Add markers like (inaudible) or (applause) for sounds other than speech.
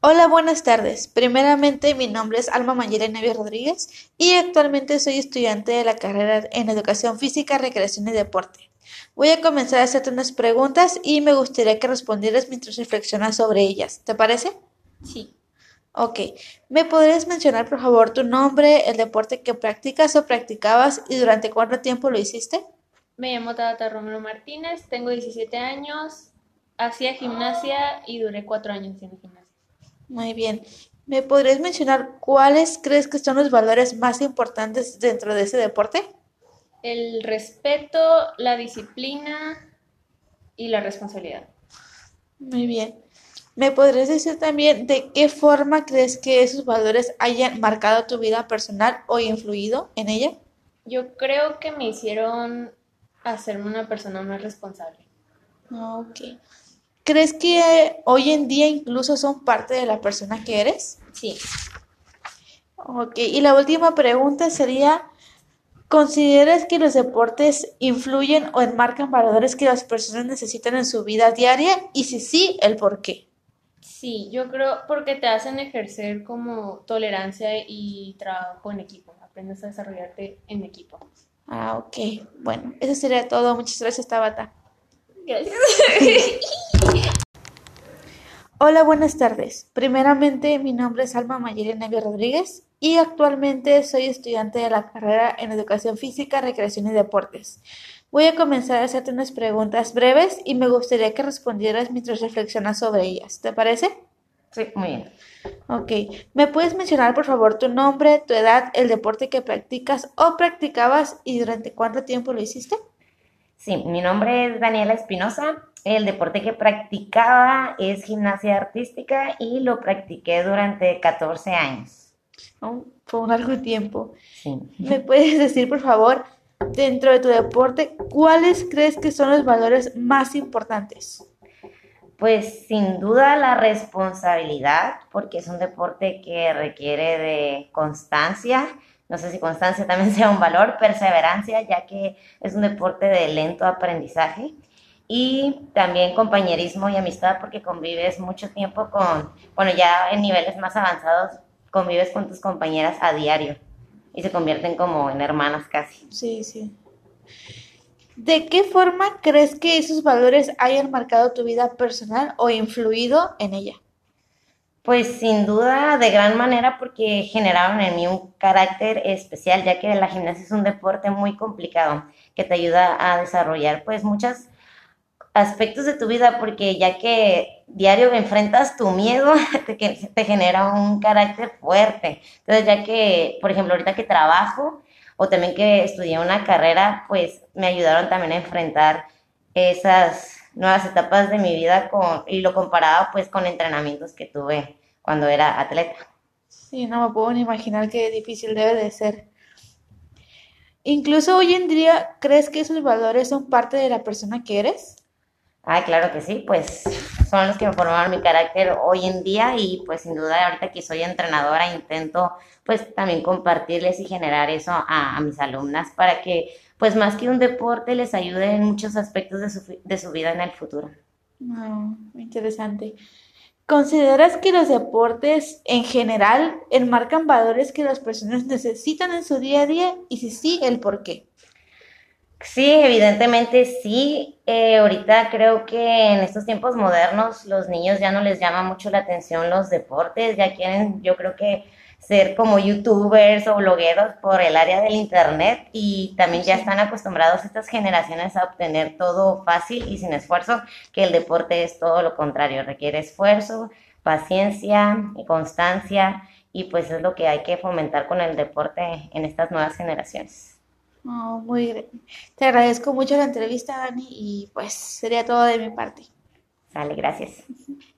Hola, buenas tardes. Primeramente, mi nombre es Alma Mayela Nevia Rodríguez y actualmente soy estudiante de la carrera en Educación Física, Recreación y Deporte. Voy a comenzar a hacerte unas preguntas y me gustaría que respondieras mientras reflexionas sobre ellas. ¿Te parece? Sí. Ok. ¿Me podrías mencionar, por favor, tu nombre, el deporte que practicas o practicabas y durante cuánto tiempo lo hiciste? Me llamo Tabata Romero Martínez, tengo 17 años, hacía gimnasia y duré 4 años haciendo gimnasia. Muy bien. ¿Me podrías mencionar cuáles crees que son los valores más importantes dentro de ese deporte? El respeto, la disciplina y la responsabilidad. Muy bien. ¿Me podrías decir también de qué forma crees que esos valores hayan marcado tu vida personal o influido en ella? Yo creo que me hicieron hacerme una persona más responsable. Ok. ¿Crees que hoy en día incluso son parte de la persona que eres? Sí. Ok, y la última pregunta sería, ¿consideras que los deportes influyen o enmarcan valores que las personas necesitan en su vida diaria? Y si sí, ¿el por qué? Sí, yo creo porque te hacen ejercer como tolerancia y trabajo en equipo. Aprendes a desarrollarte en equipo. Ah, ok. Bueno, eso sería todo. Muchas gracias, Tabata. Gracias. (laughs) Hola, buenas tardes. Primeramente, mi nombre es Alma Mayeli Nevia Rodríguez y actualmente soy estudiante de la carrera en Educación Física, Recreación y Deportes. Voy a comenzar a hacerte unas preguntas breves y me gustaría que respondieras mientras reflexionas sobre ellas. ¿Te parece? Sí, muy bien. Ok. ¿Me puedes mencionar, por favor, tu nombre, tu edad, el deporte que practicas o practicabas y durante cuánto tiempo lo hiciste? Sí, mi nombre es Daniela Espinosa. El deporte que practicaba es gimnasia artística y lo practiqué durante 14 años. Oh, fue un largo tiempo. Sí. ¿Me puedes decir, por favor, dentro de tu deporte, cuáles crees que son los valores más importantes? Pues sin duda la responsabilidad, porque es un deporte que requiere de constancia. No sé si constancia también (laughs) sea un valor, perseverancia, ya que es un deporte de lento aprendizaje. Y también compañerismo y amistad, porque convives mucho tiempo con, bueno, ya en niveles más avanzados, convives con tus compañeras a diario y se convierten como en hermanas casi. Sí, sí. ¿De qué forma crees que esos valores hayan marcado tu vida personal o influido en ella? Pues sin duda de gran manera porque generaron en mí un carácter especial, ya que la gimnasia es un deporte muy complicado que te ayuda a desarrollar pues muchos aspectos de tu vida porque ya que diario enfrentas tu miedo, (laughs) te, genera un carácter fuerte. Entonces ya que, por ejemplo, ahorita que trabajo o también que estudié una carrera, pues me ayudaron también a enfrentar esas nuevas etapas de mi vida y lo comparaba pues con entrenamientos que tuve cuando era atleta. Sí, no me puedo ni imaginar qué difícil debe de ser. Incluso hoy en día, ¿crees que esos valores son parte de la persona que eres? Ah, claro que sí, pues son los que me formaron mi carácter hoy en día y pues sin duda ahorita que soy entrenadora intento pues también compartirles y generar eso a, a mis alumnas para que pues más que un deporte les ayude en muchos aspectos de su, de su vida en el futuro. Oh, interesante. ¿Consideras que los deportes en general enmarcan valores que las personas necesitan en su día a día? Y si sí, el por qué. Sí, evidentemente sí. Eh, ahorita creo que en estos tiempos modernos los niños ya no les llama mucho la atención los deportes, ya quieren, yo creo que ser como youtubers o blogueros por el área del internet y también ya están acostumbrados estas generaciones a obtener todo fácil y sin esfuerzo, que el deporte es todo lo contrario, requiere esfuerzo, paciencia y constancia y pues es lo que hay que fomentar con el deporte en estas nuevas generaciones. Oh, muy. Te agradezco mucho la entrevista, Dani, y pues sería todo de mi parte. Sale, gracias. (laughs)